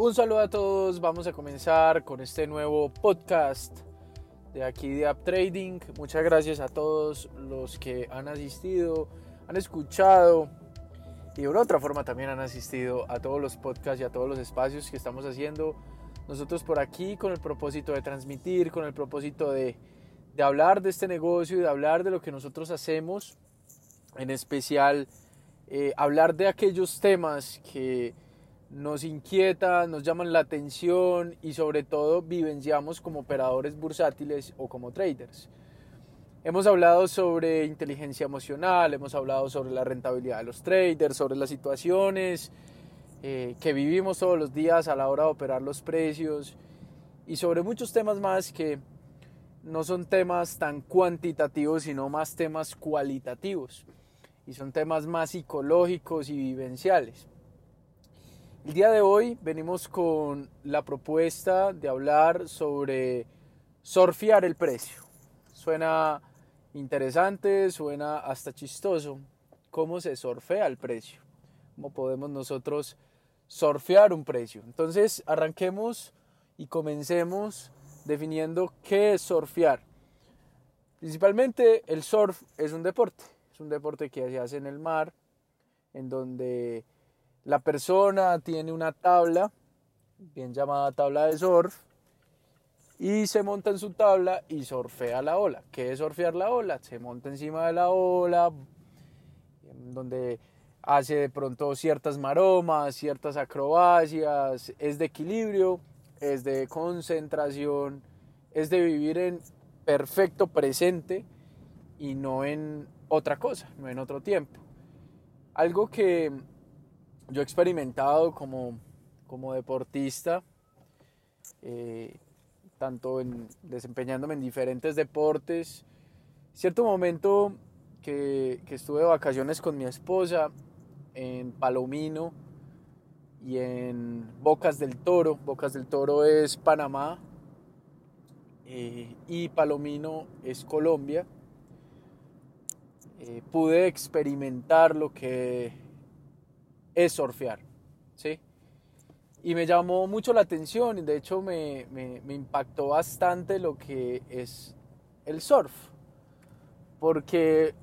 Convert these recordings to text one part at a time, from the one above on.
Un saludo a todos, vamos a comenzar con este nuevo podcast de aquí de App Trading. Muchas gracias a todos los que han asistido, han escuchado y de una otra forma también han asistido a todos los podcasts y a todos los espacios que estamos haciendo nosotros por aquí con el propósito de transmitir, con el propósito de, de hablar de este negocio y de hablar de lo que nosotros hacemos, en especial eh, hablar de aquellos temas que nos inquietan, nos llaman la atención y sobre todo vivenciamos como operadores bursátiles o como traders. Hemos hablado sobre inteligencia emocional, hemos hablado sobre la rentabilidad de los traders, sobre las situaciones eh, que vivimos todos los días a la hora de operar los precios y sobre muchos temas más que no son temas tan cuantitativos, sino más temas cualitativos y son temas más psicológicos y vivenciales. El día de hoy venimos con la propuesta de hablar sobre surfear el precio. Suena interesante, suena hasta chistoso. ¿Cómo se surfea el precio? ¿Cómo podemos nosotros surfear un precio? Entonces, arranquemos y comencemos definiendo qué es surfear. Principalmente el surf es un deporte, es un deporte que se hace en el mar, en donde la persona tiene una tabla, bien llamada tabla de surf, y se monta en su tabla y surfea la ola. ¿Qué es surfear la ola? Se monta encima de la ola, donde hace de pronto ciertas maromas, ciertas acrobacias, es de equilibrio, es de concentración, es de vivir en perfecto presente y no en otra cosa, no en otro tiempo. Algo que yo he experimentado como, como deportista, eh, tanto en, desempeñándome en diferentes deportes. Cierto momento que, que, estuve de vacaciones con mi esposa en Palomino y en Bocas del Toro. Bocas del Toro es Panamá eh, y Palomino es Colombia. Eh, pude experimentar lo que es surfear, ¿sí? Y me llamó mucho la atención y de hecho me, me, impactó bastante lo que es el surf, porque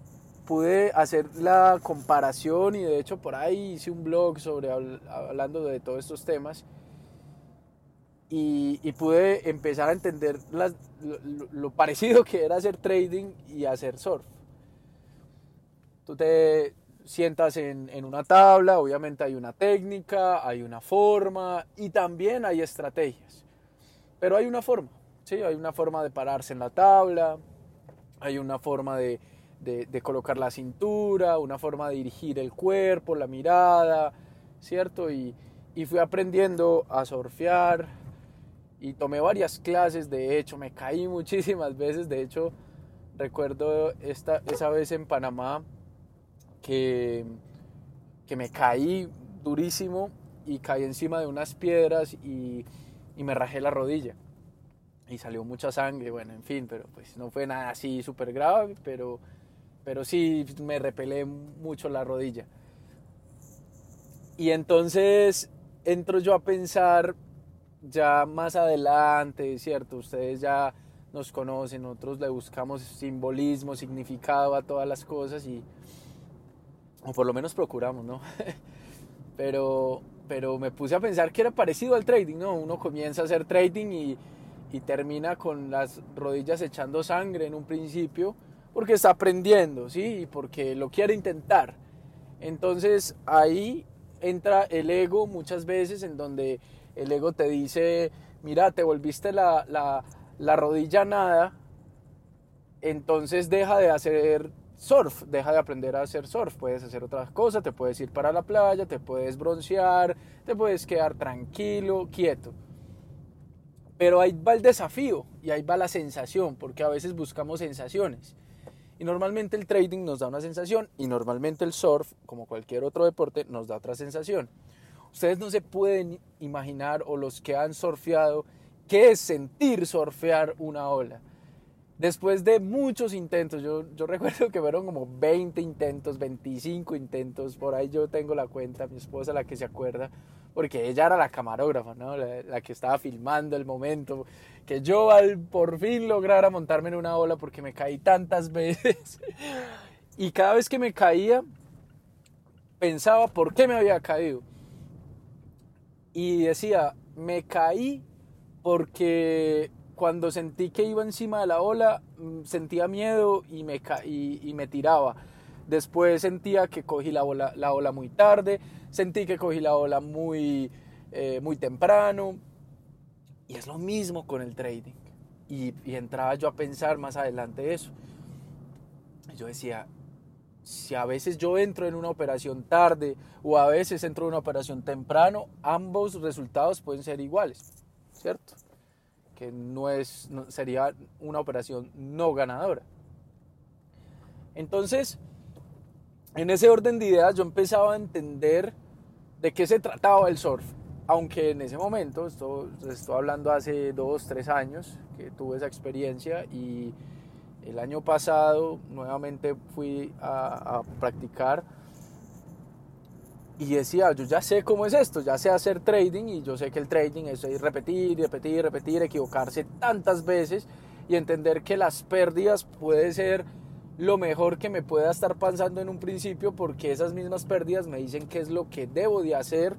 pude hacer la comparación y de hecho por ahí hice un blog sobre hablando de todos estos temas y, pude empezar a entender lo, lo, parecido que era hacer trading y hacer surf. Tú te, sientas en, en, una tabla, obviamente hay una técnica, hay una forma y también hay estrategias. Pero hay una forma, ¿sí? Hay una forma de pararse en la tabla, hay una forma de, de, colocar la cintura, una forma de dirigir el cuerpo, la mirada, ¿cierto? Y, y fui aprendiendo a surfear y tomé varias clases, de hecho, me caí muchísimas veces, de hecho, recuerdo esta, esa vez en Panamá, que, que me caí durísimo y caí encima de unas piedras y, y, me rajé la rodilla. Y salió mucha sangre, bueno, en fin, pero pues no fue nada así súper grave, pero, pero sí me repelé mucho la rodilla. Y entonces entro yo a pensar ya más adelante, ¿cierto? Ustedes ya nos conocen, nosotros le buscamos simbolismo, significado a todas las cosas y, o por lo menos procuramos, ¿no? pero, pero me puse a pensar que era parecido al trading, ¿no? Uno comienza a hacer trading y, y termina con las rodillas echando sangre en un principio porque está aprendiendo, ¿sí? Y porque lo quiere intentar. Entonces ahí entra el ego muchas veces en donde el ego te dice, mira, te volviste la, la, la rodilla nada, entonces deja de hacer surf, deja de aprender a hacer surf, puedes hacer otras cosas, te puedes ir para la playa, te puedes broncear, te puedes quedar tranquilo, quieto. Pero ahí va el desafío y ahí va la sensación, porque a veces buscamos sensaciones. Y normalmente el trading nos da una sensación y normalmente el surf, como cualquier otro deporte, nos da otra sensación. Ustedes no se pueden imaginar, o los que han surfeado, qué es sentir surfear una ola Después de muchos intentos, yo, yo recuerdo que fueron como 20 intentos, 25 intentos, por ahí yo tengo la cuenta, mi esposa la que se acuerda, porque ella era la camarógrafa, ¿no? la, que estaba filmando el momento, que yo al por fin lograra montarme en una ola porque me caí tantas veces. Y cada vez que me caía, pensaba por qué me había caído. Y decía, me caí porque cuando sentí que iba encima de la ola, mm, sentía miedo y me, y, me tiraba. Después sentía que cogí la ola, la ola muy tarde, sentí que cogí la ola muy, eh, muy temprano. Y es lo mismo con el trading. Y, y, entraba yo a pensar más adelante eso. Yo decía, si a veces yo entro en una operación tarde o a veces entro en una operación temprano, ambos resultados pueden ser iguales, ¿cierto? Que no es, sería una operación no ganadora. Entonces, en ese orden de ideas yo empezaba a entender de qué se trataba el surf. Aunque en ese momento, esto, estoy hablando hace dos, tres años que tuve esa experiencia y el año pasado nuevamente fui a, practicar y decía, yo ya sé cómo es esto, ya sé hacer trading y yo sé que el trading es repetir, repetir, repetir, equivocarse tantas veces y entender que las pérdidas puede ser lo mejor que me pueda estar pasando en un principio porque esas mismas pérdidas me dicen qué es lo que debo de hacer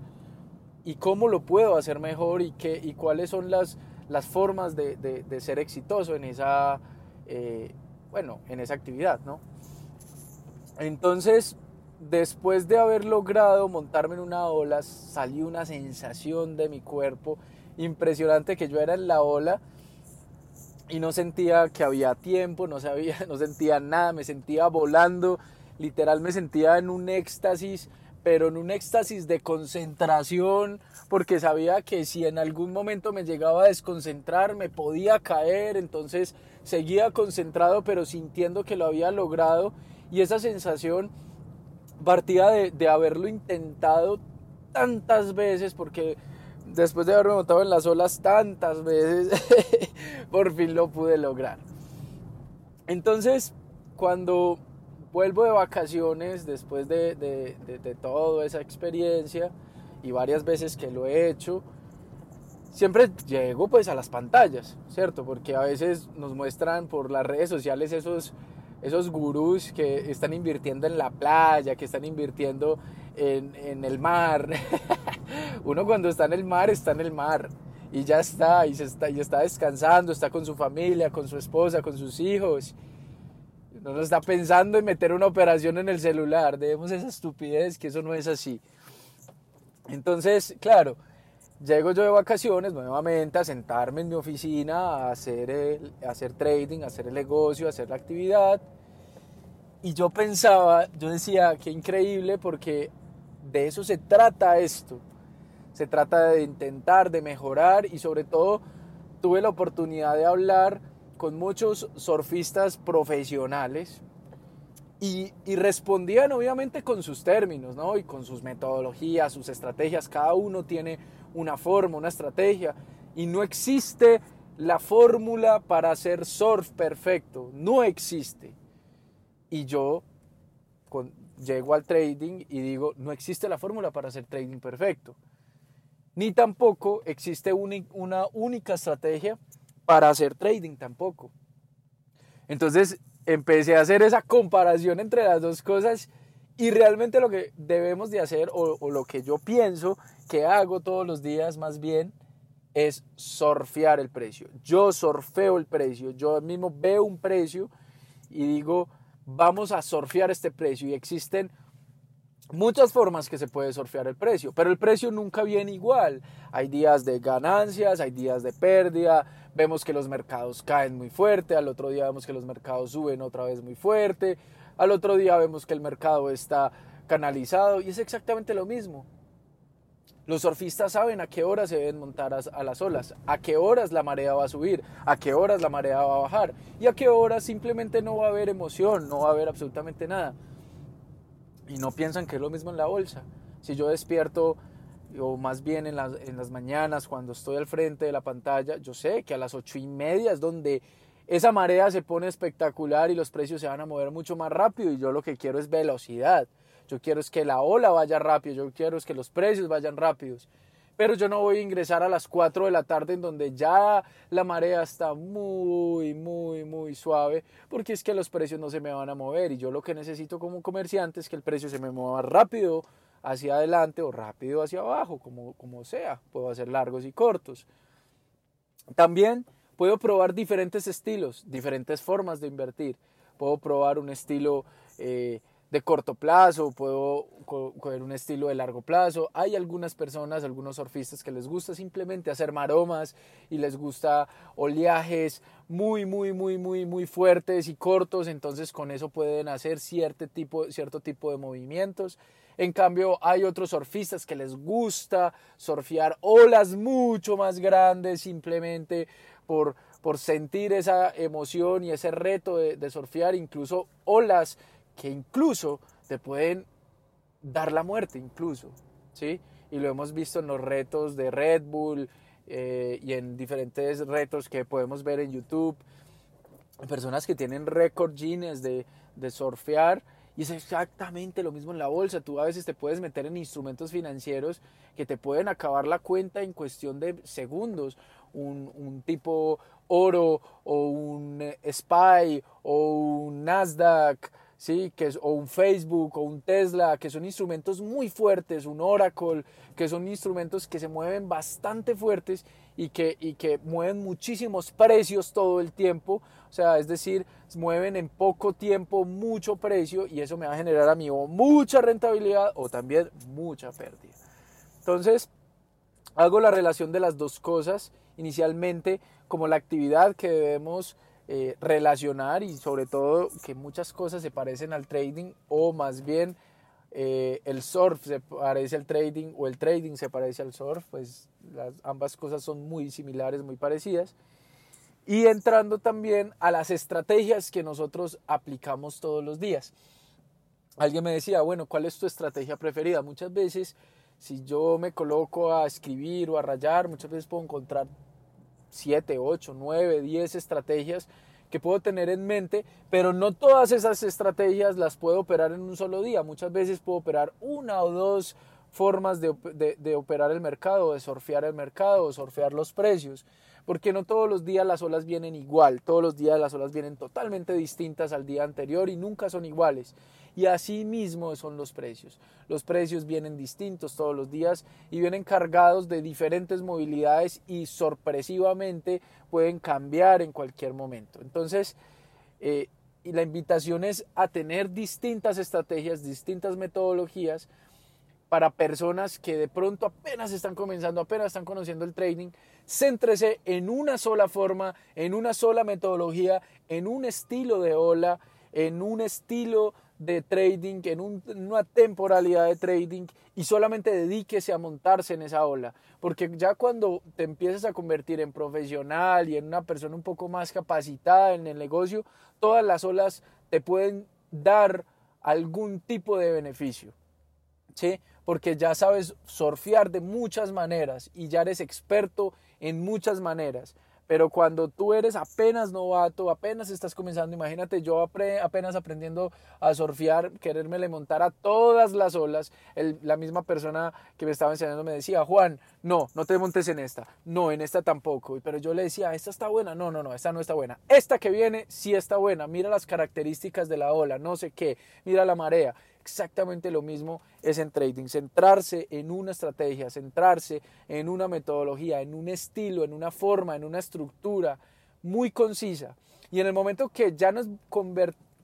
y cómo lo puedo hacer mejor y, qué, y cuáles son las, las formas de, de ser exitoso en esa eh, bueno, en esa actividad, ¿no? Entonces, después de haber logrado montarme en una ola, salió una sensación de mi cuerpo impresionante que yo era en la ola y no sentía que había tiempo, no sabía, no sentía nada, me sentía volando, literal me sentía en un éxtasis, pero en un éxtasis de concentración, porque sabía que si en algún momento me llegaba a desconcentrar, me podía caer, entonces seguía concentrado, pero sintiendo que lo había logrado, y esa sensación partía de, haberlo intentado tantas veces, porque después de haberme montado en las olas tantas veces, por fin lo pude lograr. Entonces, cuando vuelvo de vacaciones, después de, de, de toda esa experiencia, y varias veces que lo he hecho, siempre llego pues a las pantallas, ¿cierto? Porque a veces nos muestran por las redes sociales esos, esos gurús que están invirtiendo en la playa, que están invirtiendo en, en el mar. Uno cuando está en el mar está en el mar y ya está y, se está, y está descansando, está con su familia, con su esposa, con sus hijos. No está pensando en meter una operación en el celular. Debemos esa estupidez, que eso no es así. Entonces, claro, llego yo de vacaciones nuevamente a sentarme en mi oficina a hacer, el, hacer trading, a hacer el negocio, a hacer la actividad. Y yo pensaba, yo decía, qué increíble porque de eso se trata esto. Se trata de intentar, de mejorar y sobre todo tuve la oportunidad de hablar con muchos surfistas profesionales y, respondían obviamente con sus términos, ¿no? Y con sus metodologías, sus estrategias. Cada uno tiene una forma, una estrategia. Y no existe la fórmula para hacer surf perfecto. No existe. Y yo llego al trading y digo, no existe la fórmula para hacer trading perfecto. Ni tampoco existe una única estrategia para hacer trading tampoco. Entonces, empecé a hacer esa comparación entre las dos cosas y realmente lo que debemos de hacer o, lo que yo pienso que hago todos los días más bien es surfear el precio. Yo surfeo el precio, yo mismo veo un precio y digo, vamos a surfear este precio y existen muchas formas que se puede surfear el precio, pero el precio nunca viene igual. Hay días de ganancias, hay días de pérdida, vemos que los mercados caen muy fuerte, al otro día vemos que los mercados suben otra vez muy fuerte, al otro día vemos que el mercado está canalizado y es exactamente lo mismo. Los surfistas saben a qué horas se deben montar a, las olas, a qué horas la marea va a subir, a qué horas la marea va a bajar y a qué horas simplemente no va a haber emoción, no va a haber absolutamente nada y no piensan que es lo mismo en la bolsa. Si yo despierto, o más bien en las, en las mañanas cuando estoy al frente de la pantalla, yo sé que a las ocho y media es donde esa marea se pone espectacular y los precios se van a mover mucho más rápido y yo lo que quiero es velocidad. Yo quiero es que la ola vaya rápido, yo quiero es que los precios vayan rápidos. Pero yo no voy a ingresar a las 4 de la tarde en donde ya la marea está muy, muy, muy suave, porque es que los precios no se me van a mover y yo lo que necesito como comerciante es que el precio se me mueva rápido hacia adelante o rápido hacia abajo, como, como sea. Puedo hacer largos y cortos. También puedo probar diferentes estilos, diferentes formas de invertir. Puedo probar un estilo eh, de corto plazo, puedo coger un estilo de largo plazo. Hay algunas personas, algunos surfistas que les gusta simplemente hacer maromas y les gusta oleajes muy, muy, muy, muy, muy fuertes y cortos, entonces con eso pueden hacer cierto tipo, cierto tipo de movimientos. En cambio, hay otros surfistas que les gusta surfear olas mucho más grandes simplemente por, por sentir esa emoción y ese reto de, de surfear, incluso olas que incluso te pueden dar la muerte, incluso, ¿sí? Y lo hemos visto en los retos de Red Bull eh, y en diferentes retos que podemos ver en YouTube. Personas que tienen récord Guinness de, de surfear y es exactamente lo mismo en la bolsa. Tú a veces te puedes meter en instrumentos financieros que te pueden acabar la cuenta en cuestión de segundos. Un, un tipo oro o un SPY o un Nasdaq ¿sí? que es, o un Facebook o un Tesla, que son instrumentos muy fuertes, un Oracle, que son instrumentos que se mueven bastante fuertes y que, y que mueven muchísimos precios todo el tiempo, o sea, es decir, mueven en poco tiempo mucho precio y eso me va a generar a mí o mucha rentabilidad o también mucha pérdida. Entonces, hago la relación de las dos cosas inicialmente como la actividad que debemos eh, relacionar y sobre todo que muchas cosas se parecen al trading o más bien eh, el surf se parece al trading o el trading se parece al surf, pues las, ambas cosas son muy similares, muy parecidas. Y entrando también a las estrategias que nosotros aplicamos todos los días. Alguien me decía, bueno, ¿cuál es tu estrategia preferida? Muchas veces, si yo me coloco a escribir o a rayar, muchas veces puedo encontrar 7, 8, 9, 10 estrategias que puedo tener en mente, pero no todas esas estrategias las puedo operar en un solo día. Muchas veces puedo operar una o dos formas de, operar el mercado, de surfear el mercado, de surfear los precios, porque no todos los días las olas vienen igual, todos los días las olas vienen totalmente distintas al día anterior y nunca son iguales. Y así mismo son los precios. Los precios vienen distintos todos los días y vienen cargados de diferentes movilidades y sorpresivamente pueden cambiar en cualquier momento. Entonces, eh, y la invitación es a tener distintas estrategias, distintas metodologías para personas que de pronto apenas están comenzando, apenas están conociendo el trading, céntrese en una sola forma, en una sola metodología, en un estilo de ola, en un estilo de trading, en, una temporalidad de trading y solamente dedíquese a montarse en esa ola. Porque ya cuando te empiezas a convertir en profesional y en una persona un poco más capacitada en el negocio, todas las olas te pueden dar algún tipo de beneficio. ¿Sí? Porque ya sabes surfear de muchas maneras y ya eres experto en muchas maneras. Pero cuando tú eres apenas novato, apenas estás comenzando, imagínate yo apenas aprendiendo a surfear, quererme montar a todas las olas, la misma persona que me estaba enseñando me decía, Juan, no, no te montes en esta, no, en esta tampoco. Pero yo le decía, esta está buena, no, no, no, esta no está buena. Esta que viene sí está buena, mira las características de la ola, no sé qué, mira la marea exactamente lo mismo es en trading, centrarse en una estrategia, centrarse en una metodología, en un estilo, en una forma, en una estructura muy concisa. Y en el momento que ya nos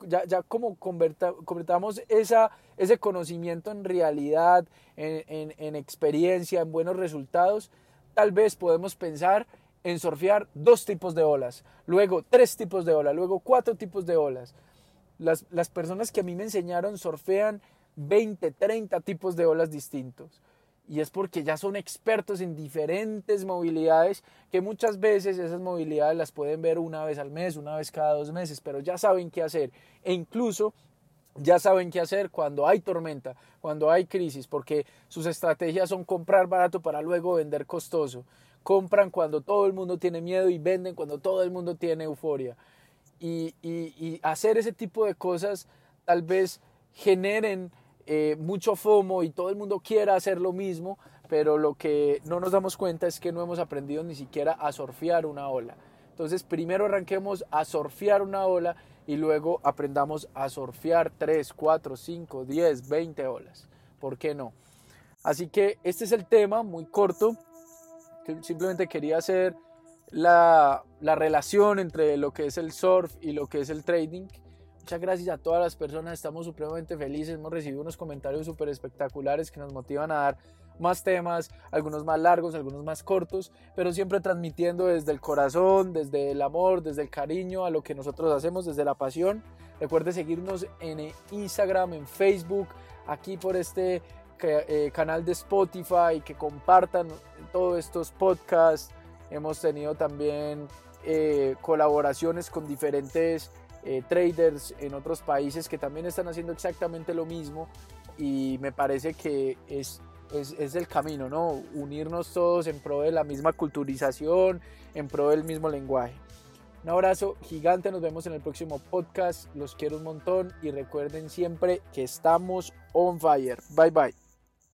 ya, ya, como convertamos esa, ese conocimiento en realidad, en, en experiencia, en buenos resultados, tal vez podemos pensar en surfear dos tipos de olas, luego tres tipos de olas, luego cuatro tipos de olas. Las, las personas que a mí me enseñaron surfean 20, 30 tipos de olas distintos. Y es porque ya son expertos en diferentes movilidades que muchas veces esas movilidades las pueden ver una vez al mes, una vez cada dos meses, pero ya saben qué hacer. E incluso ya saben qué hacer cuando hay tormenta, cuando hay crisis, porque sus estrategias son comprar barato para luego vender costoso compran cuando todo el mundo tiene miedo y venden cuando todo el mundo tiene euforia. Y, hacer ese tipo de cosas tal vez generen eh, mucho FOMO y todo el mundo quiera hacer lo mismo, pero lo que no nos damos cuenta es que no hemos aprendido ni siquiera a surfear una ola. Entonces primero arranquemos a surfear una ola y luego aprendamos a surfear 3, 4, 5, 10, 20 olas. ¿Por qué no? Así que este es el tema muy corto, que simplemente quería hacer la, la relación entre lo que es el surf y lo que es el trading. Muchas gracias a todas las personas, estamos supremamente felices, hemos recibido unos comentarios súper espectaculares que nos motivan a dar más temas, algunos más largos, algunos más cortos, pero siempre transmitiendo desde el corazón, desde el amor, desde el cariño a lo que nosotros hacemos, desde la pasión. Recuerde seguirnos en Instagram, en Facebook, aquí por este eh, canal de Spotify, que compartan todos estos podcasts. Hemos tenido también eh, colaboraciones con diferentes eh, traders en otros países que también están haciendo exactamente lo mismo y me parece que es es, es, el camino, ¿no? Unirnos todos en pro de la misma culturización, en pro del mismo lenguaje. Un abrazo gigante, nos vemos en el próximo podcast, los quiero un montón y recuerden siempre que estamos on fire. Bye bye.